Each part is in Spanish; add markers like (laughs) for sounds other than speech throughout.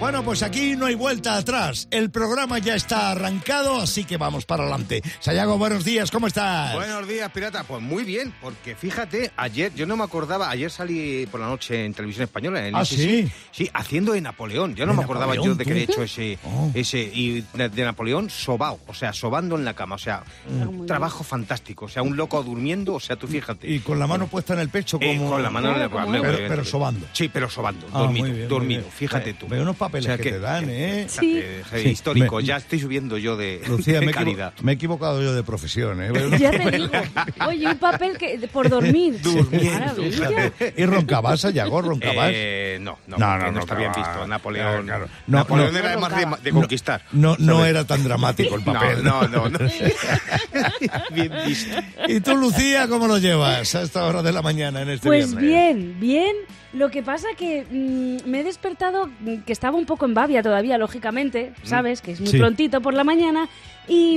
Bueno, pues aquí no hay vuelta atrás. El programa ya está arrancado, así que vamos para adelante. Sayago, buenos días, ¿cómo estás? Buenos días, pirata. Pues muy bien, porque fíjate, ayer yo no me acordaba, ayer salí por la noche en televisión española, en el ¿Ah, ICC, sí? Sí, haciendo de Napoleón. Yo no ¿De me acordaba Napoleón, yo de que he tú? hecho ese, Oh. ese y de, de Napoleón sobao, o sea, sobando en la cama, o sea, un trabajo fantástico, o sea, un loco durmiendo, o sea, tú fíjate. Y con la mano puesta en el pecho Eh, como... con la mano en el Pero- hombre, pero, sobando. Sí, pero sobando, Ah, dormido, muy bien, muy dormido, bien. fíjate Eh, tú. Papeles que te dan, ¿eh? Sí. Eh, Sí, histórico, me- ya estoy subiendo yo de, Lucía, (laughs) de me, calidad. me he equivocado yo de profesión, ¿eh? (laughs) Ya te digo. Oye, un papel que por dormir. (laughs) Maravilla. ¿Y roncabas, Sayago, roncabas? Eh, no, no, No, no, no, no, está bien visto. Napoleón, claro, claro. No, Napoleón no. era más de, conquistar. No, no era tan dramático el papel. No, no, no. no. bien visto. ¿Y tú, Lucía, cómo lo llevas a esta hora de la mañana en este Pues viernes? bien, bien. Lo que pasa que mm, me he despertado, que estaba un poco en babia todavía, lógicamente, ¿sabes? Que es muy Sí. prontito por la mañana. Y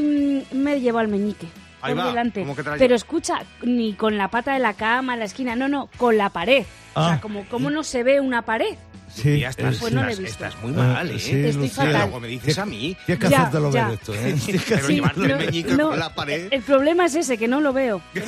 mm, me llevo al meñique. Ahí por va, delante. ¿cómo que te la Pero escucha, ni con la pata de la cama, en la esquina, no, no, con la pared. O Ah. sea, como, ¿cómo no se ve una pared? Sí, Ya estás, Pues no lo he estás, visto. estás muy mal, ¿eh? sí, Estoy Lucía. fatal. Luego me dices a mí. Tienes que Ya, hacértelo ya. ver esto, ¿eh? (laughs) Pero Sí, llevando el no, meñique no, con la pared. El problema es ese, que no lo veo. no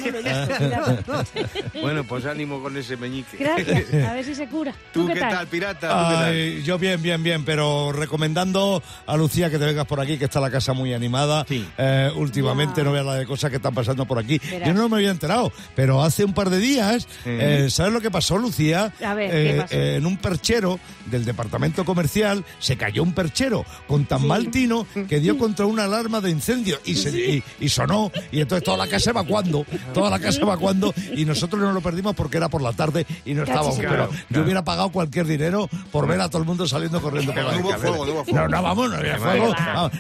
cuidado. (laughs) Bueno, pues ánimo con ese meñique. Gracias, (laughs) a ver si se cura. ¿Tú qué tal, pirata? Yo bien, bien, bien, pero recomendando a Lucía que te vengas por aquí, que está la casa muy animada. Sí. Eh, últimamente Ya. no veas la de cosas que están pasando por aquí. Verás. Yo no me había enterado, pero hace un par de días, eh, ¿sabes lo que pasó, Lucía? A ver, ¿qué Eh, pasó? eh, en un perchero del departamento comercial se cayó un perchero con tan mal tino que dio contra una alarma de incendio y, se, y, y sonó. Y entonces toda la casa evacuando, toda la casa evacuando y nosotros no lo perdimos porque era por la tarde y no estábamos. Claro, pero yo hubiera pagado cualquier dinero por ver a todo el mundo saliendo corriendo por Pero la no hubo carretera. fuego, no hubo fuego. No, no, vamos, no había fuego.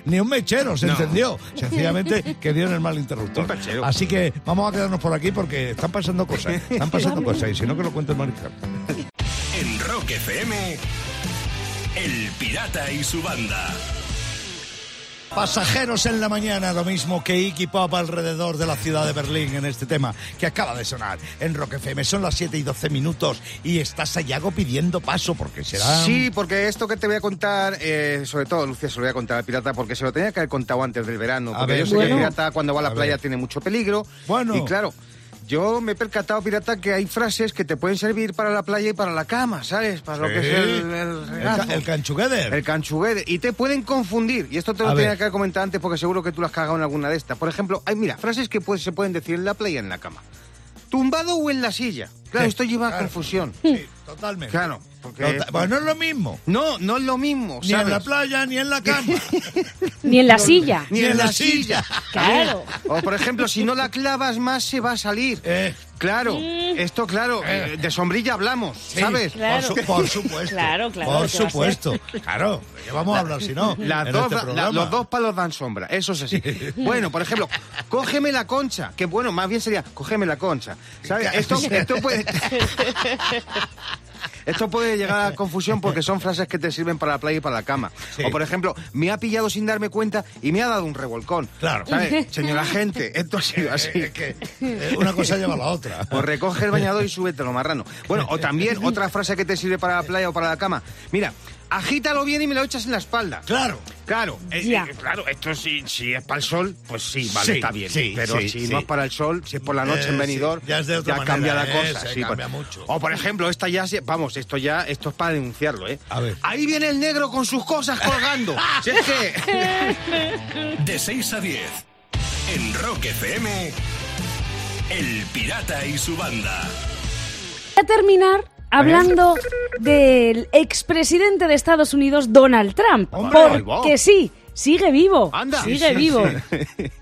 ni un mechero se No. encendió. Sencillamente (laughs) que dio en el mal interruptor. Así que vamos a quedarnos por aquí porque están pasando cosas. Están pasando cosas y si no que lo cuente el mariscal. (laughs) Rock FM, El Pirata y su banda. Pasajeros en la mañana, lo mismo que Iggy Pop alrededor de la ciudad de Berlín en este tema que acaba de sonar en Rock FM. Son las 7 y 12 minutos y está Sayago pidiendo paso porque será... Sí, porque esto que te voy a contar, eh, sobre todo, Lucía, se lo voy a contar al pirata, porque se lo tenía que haber contado antes del verano. A Porque ver, yo sé que el pirata cuando va a la A playa ver. tiene mucho peligro. Bueno. Y claro, yo me he percatado, pirata, que hay frases que te pueden servir para la playa y para la cama, ¿sabes? Para lo que es el, el El, ca- el canchugueder. El canchuguete. Y te pueden confundir. Y esto te lo tenía que haber comentado antes porque seguro que tú lo has cagado en alguna de estas. Por ejemplo, hay, mira, frases que pues, se pueden decir en la playa y en la cama. Tumbado o en la silla. Claro, Sí, esto lleva a confusión. Sí, totalmente. Claro. Porque, Tota- Pues no es lo mismo. no, no es lo mismo, Ni en la playa ni en la cama. (laughs) Ni en la silla. Ni en la silla. (laughs) Claro. O, por ejemplo, si no la clavas más, se va a salir. Eh, Claro, esto claro, Eh. eh, de sombrilla hablamos, sí, ¿sabes? Claro. Por, su- por supuesto. (laughs) Claro, claro, Por supuesto. Claro. ¿De qué vamos a hablar si no? Las en dos, este la- los dos palos dan sombra, eso es así. bueno, por ejemplo, cógeme la concha, que bueno, más bien sería cógeme la concha. ¿Sabes? Esto, esto puede. Esto puede llegar a confusión porque son frases que te sirven para la playa y para la cama. Sí. O, por ejemplo, me ha pillado sin darme cuenta y me ha dado un revolcón. Claro. ¿Sabes? Señora gente, esto ha sido así. Eh, que, una cosa lleva a la otra. Pues recoge el bañador y súbete lo marrano. Bueno, o también otra frase que te sirve para la playa o para la cama. Mira, agítalo bien y me lo echas en la espalda. Claro. Claro, eh, Ya. eh, claro, esto si, si es para el sol, pues sí, vale, Sí, está bien. sí, pero sí, si sí. no es para el sol, si es por la noche Eh, en venidor, sí, ya es de otra manera, cambia la eh, cosa. se sí, cambia pues. mucho. O por ejemplo, esta ya, se- vamos, esto ya, esto es para denunciarlo, ¿eh? A ver. Ahí viene el negro con sus cosas colgando. (laughs) si es que... (laughs) De 6 a 10. En Rock FM, El Pirata y su banda. Voy a terminar hablando del expresidente de Estados Unidos, Donald Trump. Porque sí, sigue vivo. Anda. Sigue vivo.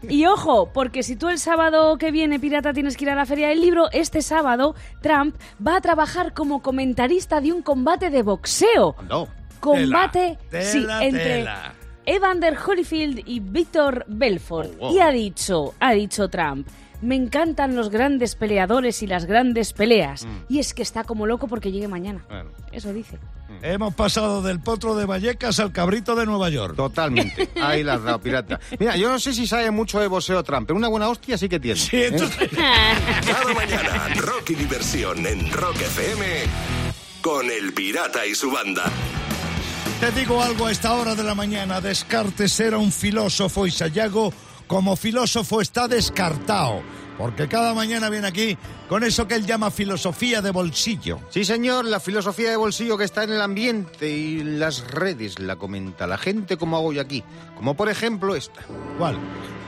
Y ojo, porque si tú el sábado que viene, pirata, tienes que ir a la Feria del Libro, este sábado Trump va a trabajar como comentarista de un combate de boxeo. No. Combate, Tela, sí, tela, entre tela. Evander Holyfield y Víctor Belfort. Oh, wow. Y ha dicho, ha dicho Trump, me encantan los grandes peleadores y las grandes peleas. Mm. Y es que está como loco porque llegue mañana. Bueno. Eso dice. Mm. Hemos pasado del potro de Vallecas al cabrito de Nueva York. Totalmente. (laughs) Ahí la has dado, pirata. Mira, yo no sé si sabe mucho de boxeo Trump, pero una buena hostia sí que tiene. Sí, entonces- (laughs) Cada mañana, rock y diversión en Rock FM con El Pirata y su banda. Te digo algo a esta hora de la mañana. Descartes era un filósofo y Sayago, como filósofo, está descartado. Porque cada mañana viene aquí con eso que él llama filosofía de bolsillo. Sí, señor, la filosofía de bolsillo que está en el ambiente y las redes la comenta la gente como hago yo aquí. Como por ejemplo esta. ¿Cuál?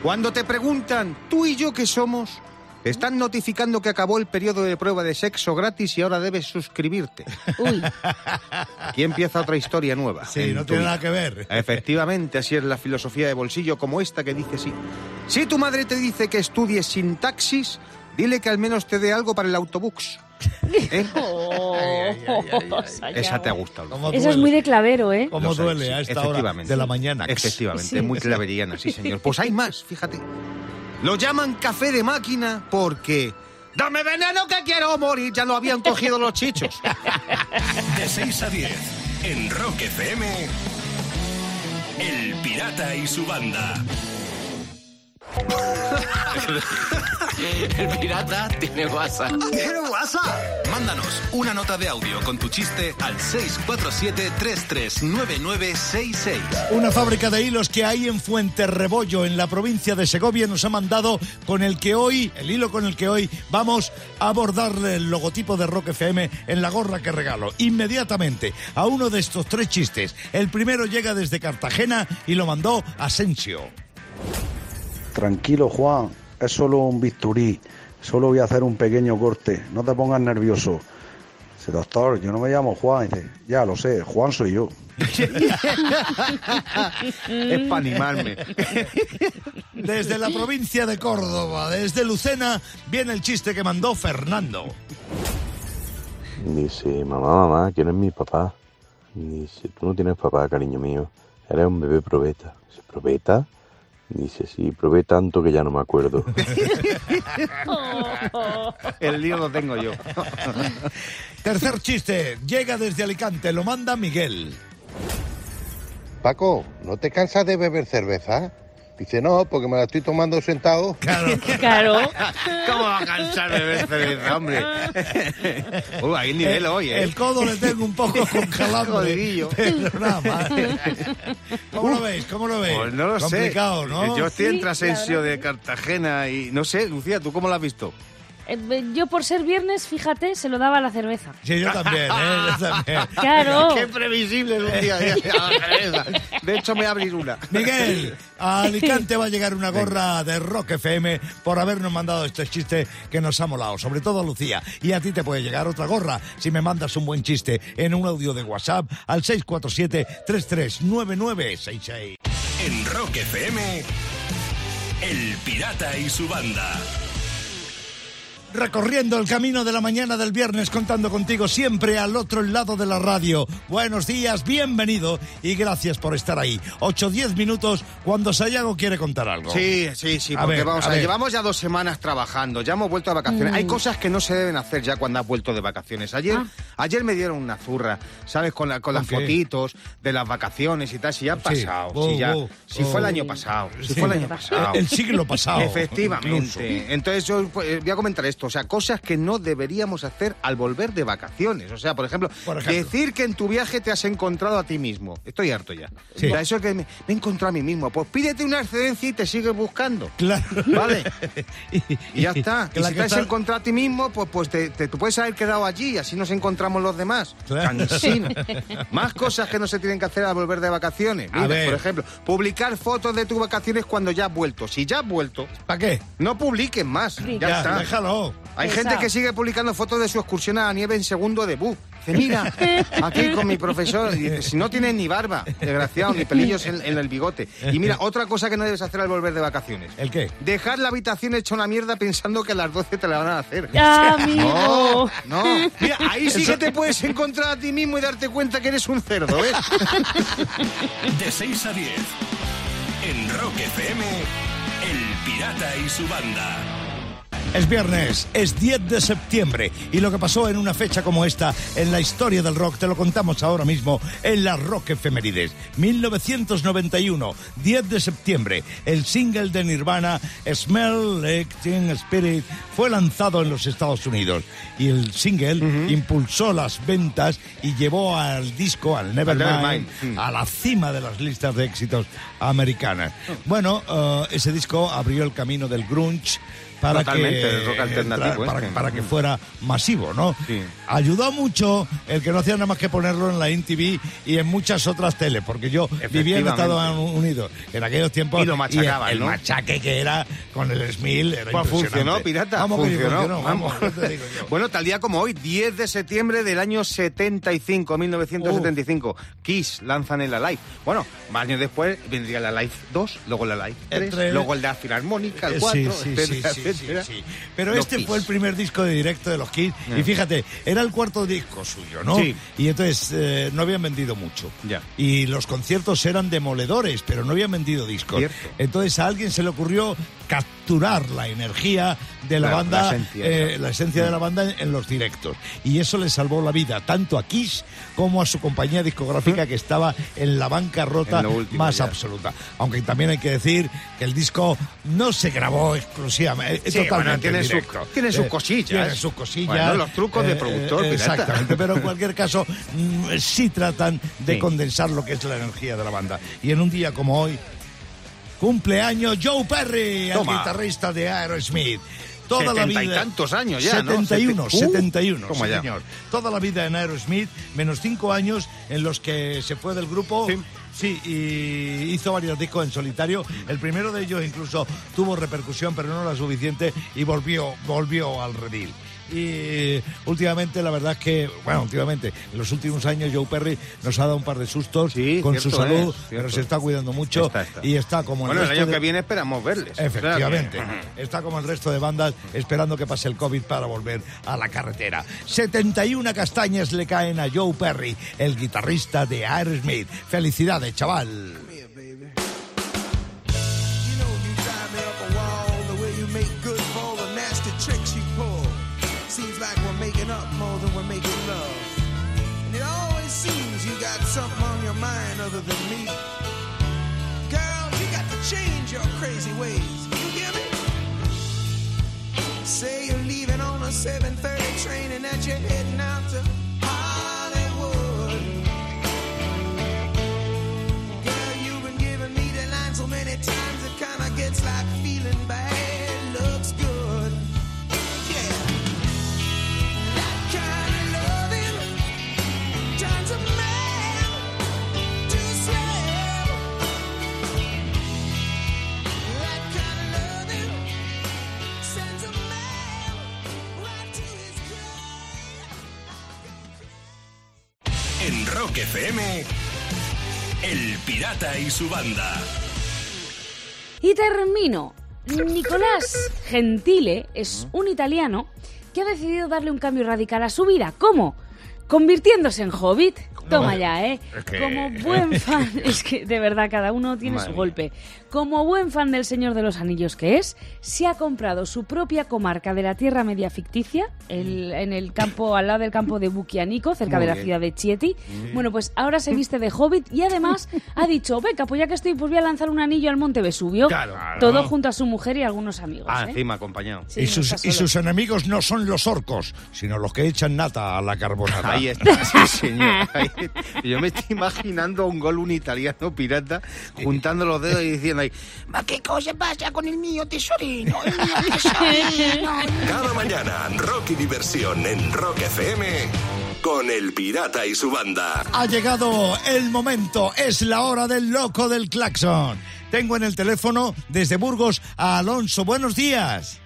Cuando te preguntan, ¿tú y yo qué somos? Te están notificando que acabó el periodo de prueba de sexo gratis y ahora debes suscribirte. Uy, Aquí empieza otra historia nueva. Sí, no tiene vida. nada que ver. Efectivamente, así es la filosofía de bolsillo como esta que dice sí. Si tu madre te dice que estudies sintaxis, dile que al menos te dé algo para el autobús. ¿Eh? Esa te ha gustado. Esa es muy de clavero, ¿eh? Sé, duele sí, a esta hora efectivamente. de la mañana. Efectivamente, Sí. es muy claveriana, sí, señor. Pues hay más, fíjate. Lo llaman café de máquina porque... ¡Dame veneno que quiero morir! Ya lo habían cogido los chichos. (laughs) De 6 a 10 en Rock FM. El Pirata y su banda. (laughs) El pirata tiene WhatsApp. ¿Tiene WhatsApp? Mándanos una nota de audio con tu chiste al 647-339966. Una fábrica de hilos que hay en Fuenterrebollo, en la provincia de Segovia, nos ha mandado con el que hoy, el hilo con el que hoy vamos a abordarle el logotipo de Rock FM en la gorra que regalo. Inmediatamente a uno de estos tres chistes. El primero llega desde Cartagena y lo mandó Asensio. Tranquilo, Juan, es solo un bisturí. Solo voy a hacer un pequeño corte. No te pongas nervioso. Dice, doctor, yo no me llamo Juan. Dice, ya lo sé, Juan soy yo. (laughs) es para animarme. (laughs) Desde la provincia de Córdoba, desde Lucena, viene el chiste que mandó Fernando. Dice, mamá, mamá, ¿quién es mi papá? Dice, tú no tienes papá, cariño mío. Eres un bebé probeta. Dice, ¿probeta? Dice, sí, probé tanto que ya no me acuerdo. (laughs) El lío lo tengo yo. Tercer chiste, llega desde Alicante, lo manda Miguel. Paco, ¿no te cansas de beber cerveza? Dice, no, porque me la estoy tomando sentado. Claro. Claro. (laughs) ¿Cómo va a cansar de beber cerveza, hombre? (laughs) Uy, hay nivel hoy, ¿eh? El codo le tengo un poco con (laughs) calambre. Jodidillo. Pero nada más. ¿Cómo lo veis? ¿Cómo lo veis? Pues no lo sé. Complicado, ¿no? Yo estoy Sí, entre Asensio la de Cartagena y no sé, Lucía, ¿tú cómo lo has visto? Eh, Yo por ser viernes, fíjate, se lo daba a la cerveza. Sí, yo también, ¿eh? Yo (laughs) también. Claro. Qué previsible, Lucía. (laughs) De hecho, me voy a abrir una. Miguel, a Alicante va a llegar una gorra de Rock FM por habernos mandado este chiste que nos ha molado, sobre todo a Lucía. Y a ti te puede llegar otra gorra si me mandas un buen chiste en un audio de WhatsApp al 647-339966. En Rock FM. El Pirata y su banda. Recorriendo el camino de la mañana del viernes contando contigo siempre al otro lado de la radio. Buenos días, bienvenido y gracias por estar ahí. 8-10 minutos cuando Sayago quiere contar algo. Sí, sí, sí, A porque ver, vamos a a ver, llevamos ya dos semanas trabajando, ya hemos vuelto de vacaciones. Hay cosas que no se deben hacer ya cuando has vuelto de vacaciones. Ayer, ayer me dieron una zurra, ¿sabes? Con, la, con las fotitos de las vacaciones y tal, si ya ha Sí. pasado, Oh, si ya, oh, si oh. fue el año pasado, si Sí. fue el año pasado. El siglo pasado. (laughs) incluso. Efectivamente. Entonces yo pues, voy a comentar esto, o sea, cosas que no deberíamos hacer al volver de vacaciones. O sea, por ejemplo, Por ejemplo. decir que en tu viaje te has encontrado a ti mismo. Estoy harto ya. Sí. Sea, eso es que me, he encontrado a mí mismo. Pues pídete una excedencia y te sigues buscando. Claro. Vale. (laughs) Y ya está. Y si te has está- encontrado a ti mismo, pues, pues te, te- tú puedes haber quedado allí y así nos encontramos los demás. Claro. Cansino. (laughs) Más cosas que no se tienen que hacer al volver de vacaciones. Mira, por ejemplo, publicar fotos de tus vacaciones cuando ya has vuelto. Si ya has vuelto, ¿Para qué? no publiquen más. Sí. Ya, Ya, está. déjalo. Hay gente que sigue publicando fotos de su excursión a la nieve en segundo de bu. Dice, mira, (laughs) aquí con mi profesor. Y dice, si no tienes ni barba, desgraciado, ni pelillos en, en el bigote. Y mira, otra cosa que no debes hacer al volver de vacaciones. ¿El qué? Dejar la habitación hecha una mierda pensando que a las 12 te la van a hacer. Amigo. No, no. Mira, ahí sí que te puedes encontrar a ti mismo y darte cuenta que eres un cerdo, ¿eh? (laughs) De 6 a 10. En Rock FM. El Pirata y su banda. Es viernes, es 10 de septiembre y lo que pasó en una fecha como esta en la historia del rock te lo contamos ahora mismo en las Rock Efemérides. 1991, 10 de septiembre, el single de Nirvana Smell Like Teen Spirit fue lanzado en los Estados Unidos y el single impulsó las ventas y llevó al disco, al Nevermind, Nevermind. a la cima de las listas de éxitos americanas. Bueno, eh, ese disco abrió el camino del grunge para Totalmente, que el rock alternativo para, este. para que fuera masivo, ¿no? Sí. Ayudó mucho el que no hacía nada más que ponerlo en la INTV y en muchas otras teles, porque yo vivía en Estados Unidos en aquellos tiempos Y lo machacaban, el, el ¿no? machaque que era con el Smil era Pues funcionó, pirata. Vamos funcionó. funcionó, vamos, vamos. ¿qué te digo yo? bueno, tal día como hoy, 10 de septiembre del año 75, 1975, Kiss lanzan el Alive. Bueno, más años después vendría la Live 2, luego la Live 3, Entre- luego el de la Filarmónica, el Eh, 4, sí, sí, sí, etcétera, sí, sí. Pero Los este Kiss. fue el primer disco de directo de los Kiss. Y fíjate, era el cuarto disco suyo, ¿no? Sí. Y entonces eh, no habían vendido mucho. Ya. Y los conciertos eran demoledores, pero no habían vendido discos. Cierto. Entonces a alguien se le ocurrió capturar la energía de la, La- banda, la esencia, eh, la esencia de la banda en, en los directos. Y eso le salvó la vida tanto a Kiss como a su compañía discográfica que estaba en la bancarrota último, más ya. absoluta. Aunque también hay que decir que el disco no se grabó exclusivamente, Sí, totalmente bueno, tiene en su- tiene sus Eh, cosillas. Tiene sus cosillas. Bueno, los trucos de productor, pirata. Exactamente, pero en (laughs) cualquier caso mm, sí tratan de Sí. condensar lo que es la energía de la banda. Y en un día como hoy, cumpleaños Joe Perry, Toma. el guitarrista de Aerosmith. Toda la Setenta y vida. tantos años ya, ¿no? 71, Sete- Uh, 71, toma sí, señor. Toda la vida en Aerosmith, menos cinco años en los que se fue del grupo. Sí. Sí, y hizo varios discos en solitario. El primero de ellos incluso tuvo repercusión, pero no la suficiente, y volvió, volvió al redil. Y últimamente, la verdad es que, bueno, últimamente, en los últimos años, Joe Perry nos ha dado un par de sustos Sí, con su salud, es, pero se está cuidando mucho Está, está. y está como Bueno, el resto año de- que viene esperamos verles. Efectivamente. Está como el resto de bandas esperando que pase el COVID para volver a la carretera. 71 castañas le caen a Joe Perry, el guitarrista de Aerosmith. Felicidades, chaval. Your crazy ways. You hear me? Say you're leaving on a 7:30 train and that you're heading out to Y su banda. Y termino. Nicolás Gentile es un italiano que ha decidido darle un cambio radical a su vida. ¿Cómo? Convirtiéndose en hobbit. Toma ya, ¿eh? Es que- Como buen (laughs) fan, es que de verdad cada uno tiene Madre su mía. golpe. Como buen fan del Señor de los Anillos que es, se ha comprado su propia comarca de la Tierra Media ficticia, el- en el campo, al lado del campo de Bukianico, cerca Muy de la bien. ciudad de Chieti. Bueno, pues ahora se viste de hobbit y además ha dicho, venga, pues ya que estoy, pues voy a lanzar un anillo al Monte Vesubio. Claro. Todo junto a su mujer y algunos amigos. Ah, ¿eh? encima acompañado. Sí, y, sus, y sus enemigos no son los orcos, sino los que echan nata a la carbonara. Ahí está, sí, señor. Ahí- (laughs) (laughs) Yo me estoy imaginando a un gol un italiano pirata juntando los dedos y diciendo ahí, ma qué cosa pasa con el mío tesorino, el mío tesorino. Cada mañana, rock y diversión en Rock FM con El Pirata y su banda. Ha llegado el momento, es la hora del loco del claxon. Tengo en el teléfono desde Burgos a Alonso. Buenos días.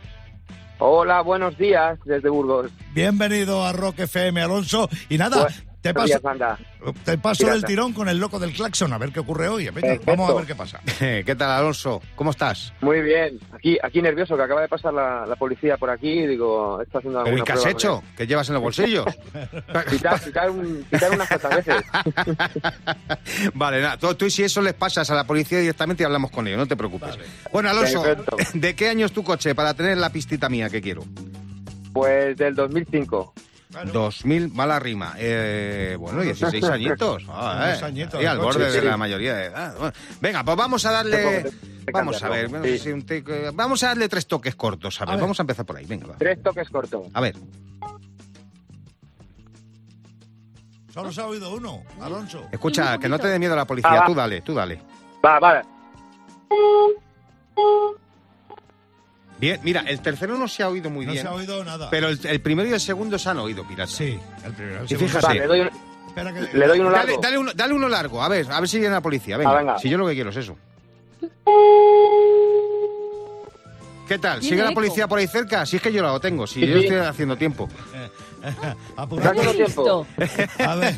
Hola, buenos días desde Burgos. Bienvenido a Rock FM, Alonso. Y nada, te paso, banda. te paso Pirata. el tirón con el loco del claxon, a ver qué ocurre hoy. Venga, vamos a ver qué pasa. (laughs) ¿Qué tal, Alonso? ¿Cómo estás? Muy bien. Aquí, aquí nervioso, que acaba de pasar la, la policía por aquí y digo, está haciendo ¿Pero alguna ¿y qué has hecho? ¿Qué llevas en los bolsillos? (laughs) Quitar, (laughs) quitar, un- quitar unas cuantas veces. Vale, nada, tú, tú y si eso les pasas a la policía directamente y hablamos con ellos, no te preocupes. Bueno, Alonso, Perfecto. ¿de qué año es tu coche para tener la pistita mía que quiero? Pues del 2005. 2000, mala rima. Eh, bueno, 16 (laughs) añitos. Ah, eh, de al borde de la mayoría de edad. Bueno, venga, pues vamos a darle... Vamos a ver, te- vamos a darle tres toques cortos. A ver, A ver. vamos a empezar por ahí. Venga, va. Tres toques cortos. A ver. Solo se ha oído uno, Alonso. Escucha, que no te dé miedo la policía. Ah. Tú dale, tú dale. Va, vale. Bien, mira, el tercero no se ha oído muy No bien. se ha oído nada. Pero el, el primero y el segundo se han oído, pirata. Sí, el primero. el Y fíjate. Va, le doy, un- que- le doy uno largo. dale uno, dale uno largo, a ver, a ver si viene la policía. Venga, Ah, venga. si yo lo que quiero es eso. ¿Qué tal? ¿Sigue la eco. policía por ahí cerca? Si es que yo lo tengo, si Sí, yo sí. estoy haciendo tiempo. (laughs) Tiempo. A ver.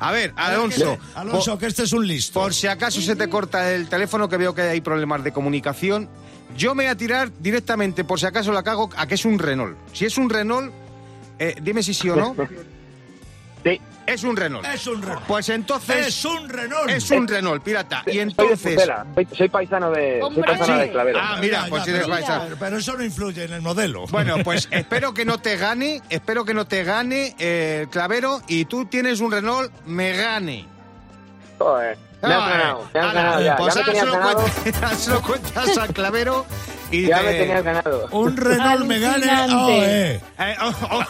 A ver, Alonso. Alonso, que este es un listo. Por si acaso se te corta el teléfono, que veo que hay problemas de comunicación, yo me voy a tirar directamente, por si acaso la cago, a que es un Renault. Si es un Renault, eh, dime si sí o no. (laughs) Sí. Es un Renault. Es un Renault. Pues entonces Es un Renault. es un Renault, pirata. Y Soy de entonces... Soy, soy paisano de, soy paisano Sí. de Clavero. Ah, mira, pues ya, si eres pero, paisano. pero- pero eso no influye en el modelo. Bueno, pues (laughs) espero que no te gane, espero que no te gane eh, el clavero y tú tienes un Renault Megane. Joder. Me has ganado. Me has ganado ya. Pues Ya me ahora se tenías lo ganado. (laughs) lo cuentas al clavero y Ya te- me tenías ganado. un Renault (laughs) Megane Alucinante. OE. Eh, oh, oh,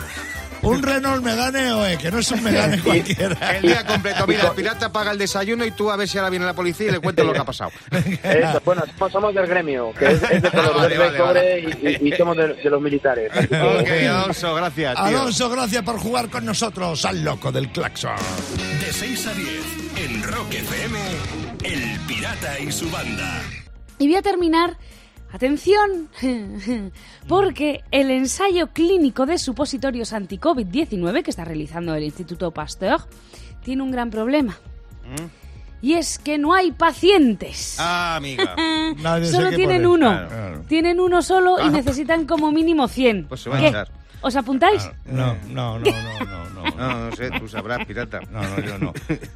Un Renault Megane OE, que no es un Megane (laughs) cualquiera. el día completo. Mira, el pirata paga el desayuno y tú a ver si ahora viene la policía y le cuento lo que ha pasado. (laughs) Eso, bueno, somos, somos del gremio, que es, es de color (laughs) vale, vale, cobre vale. Y, somos de, de los militares. Ok, Alonso, gracias. tío. Alonso, gracias por jugar con nosotros al loco del claxon. De 6 a 10 en Rock FM, El Pirata y su banda. Y voy a terminar, atención, (laughs) porque el ensayo clínico de supositorios anti-COVID-19 que está realizando el Instituto Pasteur tiene un gran problema. Y es que no hay pacientes. Ah, amiga. (laughs) Nadie Solo qué tienen uno. Claro. Tienen uno solo y Ah. necesitan como mínimo 100. Pues se va a ¿Qué? echar. ¿Os apuntáis? No, no, no, no, no, no. No, no sé, tú sabrás, pirata. No, no, yo no.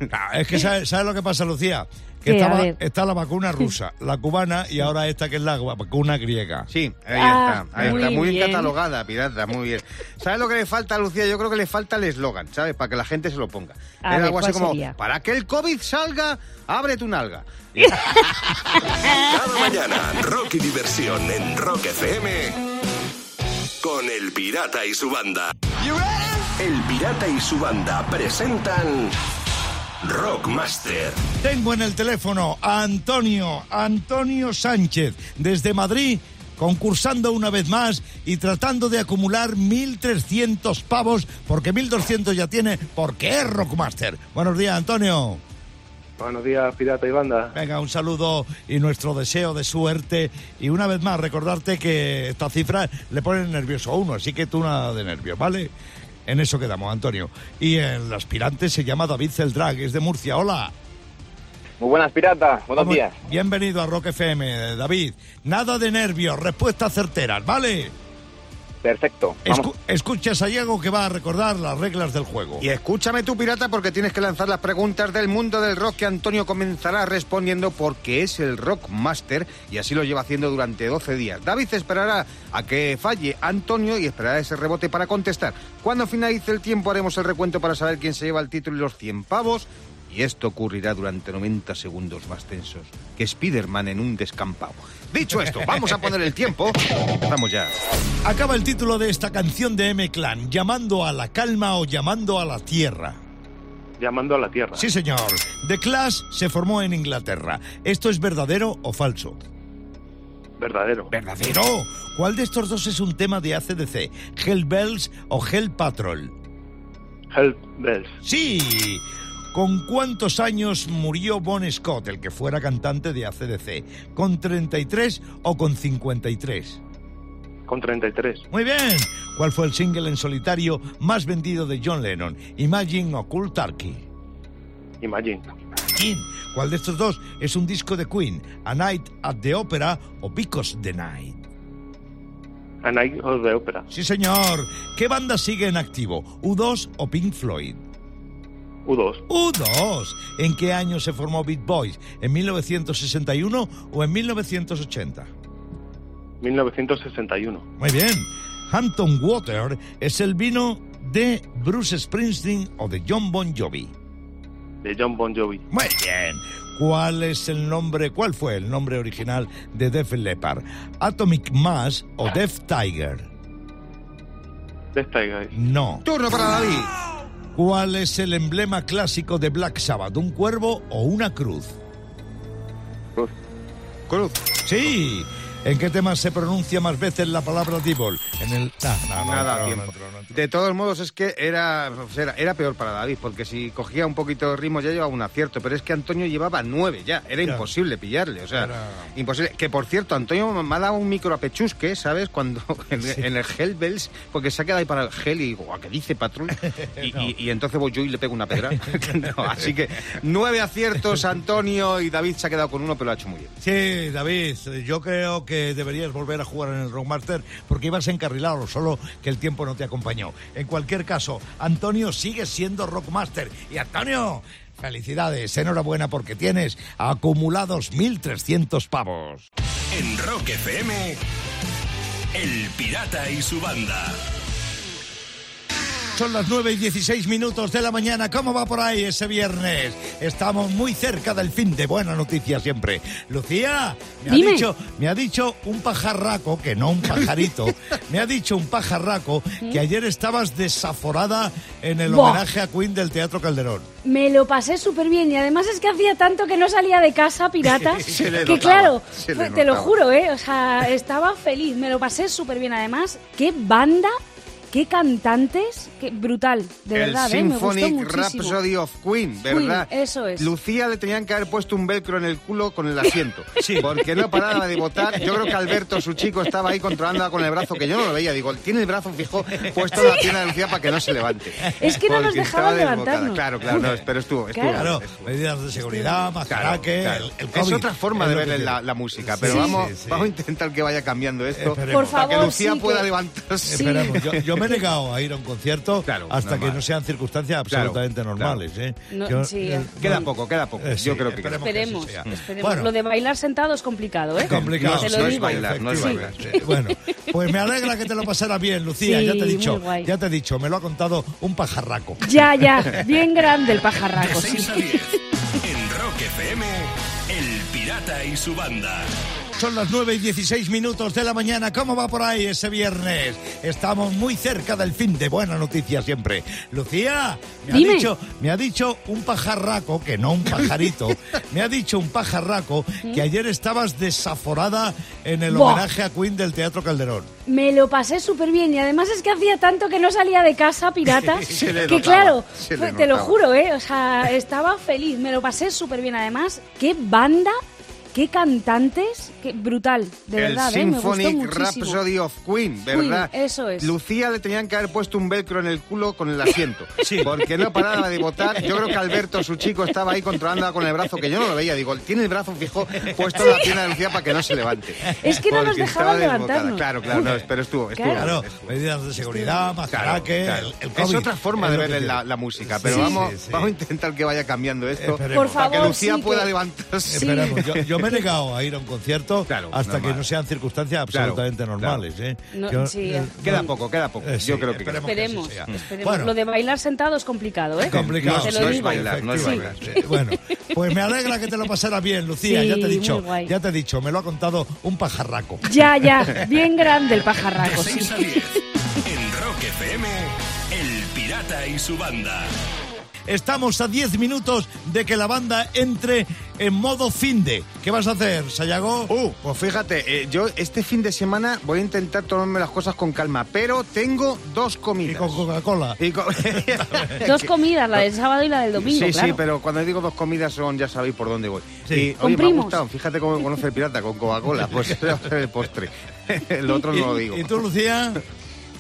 Claro, es que ¿sabes, sabes lo que pasa, Lucía? Está la vacuna rusa, (laughs) la cubana y ahora esta que es la vacuna griega. Sí, ahí Ah, está. Ahí muy está. Muy bien bien. catalogada, pirata, muy bien. ¿Sabes lo que le falta, Lucía? Yo creo que le falta el eslogan, ¿sabes? Para que la gente se lo ponga. A Era ver, algo así ¿cuál como, sería? para que el COVID salga, abre tu nalga. Cada mañana, rock y diversión en Rock FM con El Pirata y su banda. El Pirata y su banda presentan Rockmaster. Tengo en el teléfono a Antonio, Antonio Sánchez, desde Madrid, concursando una vez más y tratando de acumular 1.300 pavos, porque 1.200 ya tiene, porque es Rockmaster. Buenos días, Antonio. Buenos días, pirata y banda. Venga, un saludo y nuestro deseo de suerte. Y una vez más, recordarte que esta cifra le pone nervioso a uno, así que tú nada de nervios, ¿vale? En eso quedamos, Antonio. Y el aspirante se llama David Celdrag, es de Murcia. Hola. Muy buenas, pirata. Buenos Vamos- días. Bienvenido a Rock FM, David. Nada de nervios, respuestas certeras, ¿vale? Perfecto. Escu- escucha a Sayago que va a recordar las reglas del juego. Y escúchame tú, pirata, porque tienes que lanzar las preguntas del mundo del rock que Antonio comenzará respondiendo porque es el Rockmaster y así lo lleva haciendo durante 12 días. David esperará a que falle Antonio y esperará ese rebote para contestar. Cuando finalice el tiempo haremos el recuento para saber quién se lleva el título y los 100 pavos. Y esto ocurrirá durante 90 segundos más tensos que Spiderman en un descampado. Dicho esto, vamos a poner el tiempo. Empezamos ya. Acaba el título de esta canción de M-Clan, llamando a la calma o llamando a la tierra. Llamando a la tierra. Sí, señor. The Clash se formó en Inglaterra. ¿Esto es verdadero o falso? Verdadero. ¿Verdadero? ¿Cuál de estos dos es un tema de ACDC? ¿Hell Bells o Hell Patrol? Help Bells. Sí. ¿Con cuántos años murió Bon Scott, el que fuera cantante de ACDC? ¿Con 33 o con 53? Con 33. Muy bien. ¿Cuál fue el single en solitario más vendido de John Lennon? Imagine o Cool Turkey. Imagine. Imagine. ¿Cuál de estos dos es un disco de Queen? A Night at the Opera o Because the Night. A Night of the Opera. Sí, señor. ¿Qué banda sigue en activo? ¿U2 o Pink Floyd? U2. U2. ¿En qué año se formó Beat Boys? ¿En 1961 o en 1980? 1961. Muy bien. Hampton Water es el vino de Bruce Springsteen o de John Bon Jovi. De John Bon Jovi. Muy bien. ¿Cuál es el nombre, cuál fue el nombre original de Def Leppard? ¿Atomic Mass o Def Tiger? Def Tiger. No. Turno para David. ¿Cuál es el emblema clásico de Black Sabbath? ¿Un cuervo o una cruz? Cruz. Cruz. Sí. ¿En qué tema se pronuncia más veces la palabra Dibol? En el... No, Nada, no, tiempo. no. De todos modos, es que era, era, era peor para David, porque si cogía un poquito de ritmo ya llevaba un acierto, pero es que Antonio llevaba nueve ya, era Ya. imposible pillarle, o sea, Era- imposible. Que por cierto, Antonio me ha dado un micro a pechusque, ¿sabes? Cuando (laughs) en, en el Hellbells, porque se ha quedado ahí para el gel y digo, "Guau, ¿qué dice patrón? (laughs) Y, y- y entonces voy yo y le pego una pedra. (laughs) Así que nueve aciertos, Antonio, y David se ha quedado con uno, pero lo ha hecho muy bien. Sí, David, yo creo que deberías volver a jugar en el Rockmaster porque ibas encarrilado, solo que el tiempo no te acompañó. En cualquier caso, Antonio sigue siendo Rockmaster. Y Antonio, felicidades, enhorabuena porque tienes acumulados 1.300 pavos. En Rock FM, El Pirata y su banda. Son las 9 y 16 minutos de la mañana. ¿Cómo va por ahí ese viernes? Estamos muy cerca del fin de buena noticia siempre. Lucía, me ha, dicho, me ha dicho un pajarraco, que no un pajarito, (laughs) me ha dicho un pajarraco que ayer estabas desaforada en el homenaje a Queen del Teatro Calderón. Me lo pasé súper bien y además es que hacía tanto que no salía de casa, piratas, (laughs) que notaba, claro, te lo juro, ¿eh? O sea, estaba feliz, me lo pasé súper bien. Además, qué banda, qué cantantes, qué brutal, de verdad, el ¿eh? Me gustó Symphonic. Rhapsody of Queen, ¿verdad? Queen, eso es. Lucía le tenían que haber puesto un velcro en el culo con el asiento. (laughs) Sí. Porque no paraba de votar. Yo creo que Alberto, su chico, estaba ahí controlándola con el brazo, que yo no lo veía. Digo, tiene el brazo fijo puesto en la pierna de Lucía para que no se levante. Es que no nos dejaban levantarnos. Claro, claro, no, pero estuvo, estuvo. Claro. Medidas de seguridad, más Claro, que claro. el, el es otra forma Es de ver la, la música, pero Sí, vamos, sí, sí. vamos a intentar que vaya cambiando esto Esperemos. Por para que favor, Lucía sí, pueda que- levantarse. Sí. Esperemos. Yo, yo (laughs) me he negado a ir a un concierto Claro, hasta normal. que no sean circunstancias absolutamente claro. normales. ¿eh? No, Yo- sí, eh, Queda no- poco, queda poco. eh, sí, Yo creo que esperemos Esperemos, que esperemos. Bueno, Lo de bailar sentado es complicado, ¿eh? complicado. Lo no es bailar, no es bailar. Bueno, pues me alegra que te lo pasaras bien, Lucía. Sí, ya te he dicho, ya te he dicho, me lo ha contado un pajarraco. Ya, ya, bien grande el De pajarraco. sí. 6 a 10. En Rock FM, El Pirata y su banda. Son las 9 y 16 minutos de la mañana. ¿Cómo va por ahí ese viernes? Estamos muy cerca del fin de buena noticia siempre. Lucía, me ha, dicho, me ha dicho un pajarraco, que no un pajarito, (laughs) me ha dicho un pajarraco que ayer estabas desaforada en el Buah. homenaje a Queen del Teatro Calderón. Me lo pasé súper bien y además es que hacía tanto que no salía de casa, (laughs) le que notaba, claro, te lo juro, ¿eh? O sea, estaba feliz, me lo pasé súper bien. Además, qué banda, qué cantantes, qué brutal, de el verdad, ¿eh? Me gustó Symphonic muchísimo. Rhapsody of Queen, ¿verdad? Queen, eso es. Lucía le tenían que haber puesto un velcro en el culo con el asiento. (laughs) Sí. Porque no paraba de votar. Yo creo que Alberto, su chico, estaba ahí controlándola con el brazo, que yo no lo veía. Digo, tiene el brazo fijo puesto en la pierna de Lucía para que no se levante. Es que no nos dejaban levantarnos. Claro, claro, no, pero estuvo, estuvo. Claro, estuvo. medidas de seguridad, más Claro, que claro. el, el es otra forma Es de ver la, música, pero Sí, vamos, sí, sí. vamos a intentar que vaya cambiando esto Esperemos. Por para que favor, Lucía sí, pueda que- levantarse. Esperemos. Yo, yo me he negado a ir a un concierto Claro, hasta normal. que no sean circunstancias absolutamente Claro, normales. ¿eh? No, Yo- sí, eh, Queda poco, queda poco. eh, sí, Yo creo que esperemos Esperemos, que esperemos. Bueno, Lo de bailar sentado es complicado, ¿eh? complicado. Te lo no es bailar, no es bailar. Bueno, pues me alegra que te lo pasaras bien, Lucía. Sí, ya te he dicho, ya te he dicho, me lo ha contado un pajarraco. Ya, ya, bien grande el De pajarraco. sí. 6 a 10. En Rock FM, El Pirata y su banda. Estamos a 10 minutos de que la banda entre en modo finde. ¿Qué vas a hacer, Sayago? Uh, pues fíjate, eh, yo este fin de semana voy a intentar tomarme las cosas con calma, pero tengo dos comidas. Y con Coca-Cola. (laughs) Dos comidas, la del sábado y la del domingo, Sí, claro. sí, pero cuando digo dos comidas son, ya sabéis por dónde voy. Sí. Y, Con oye, me ha gustado, fíjate cómo conoce el pirata, con Coca-Cola, pues ese va a ser el postre. (laughs) El otro no (laughs) lo digo. ¿Y, y tú, Lucía?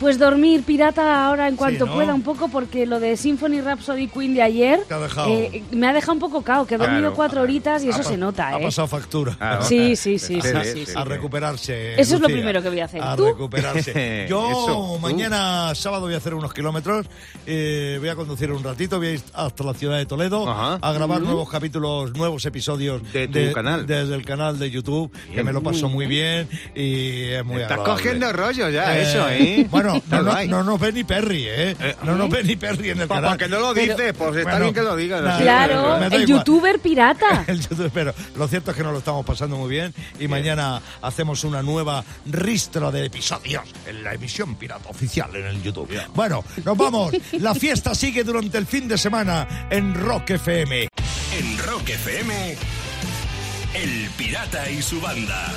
Pues dormir pirata ahora en cuanto ¿no? pueda un poco porque lo de Symphony Rhapsody Queen de ayer Te ha dejado. eh, me ha dejado un poco cao, que he dormido Claro. cuatro horitas y eso se nota, Ha ¿eh? pasado factura. Claro. Sí, sí, sí, sí, Sí, sí, sí, sí. A recuperarse. Eso es lo primero que voy a hacer. A ¿Tú? recuperarse. (laughs) Yo mañana sábado voy a hacer unos kilómetros. eh, voy a conducir un ratito. Voy a ir hasta la ciudad de Toledo Ajá. a grabar nuevos capítulos, nuevos episodios De tu canal. Desde el canal de YouTube, que me lo paso muy bien y es muy Estás agradable. cogiendo rollo ya, Eh, eso, ¿eh? Bueno, (laughs) no, no, no nos ve ni Perry, ¿eh? No nos ve ni Perry en el canal. para que no lo Pero- dices, pues está Bueno, bien que lo digas. nada. Claro, el igual. youtuber pirata. (laughs) El YouTube, pero lo cierto es que nos lo estamos pasando muy bien y mañana hacemos una nueva ristra de episodios en la emisión pirata oficial en el YouTube. Bueno, nos vamos. La fiesta sigue durante el fin de semana en Rock FM. En Rock FM, El Pirata y su banda.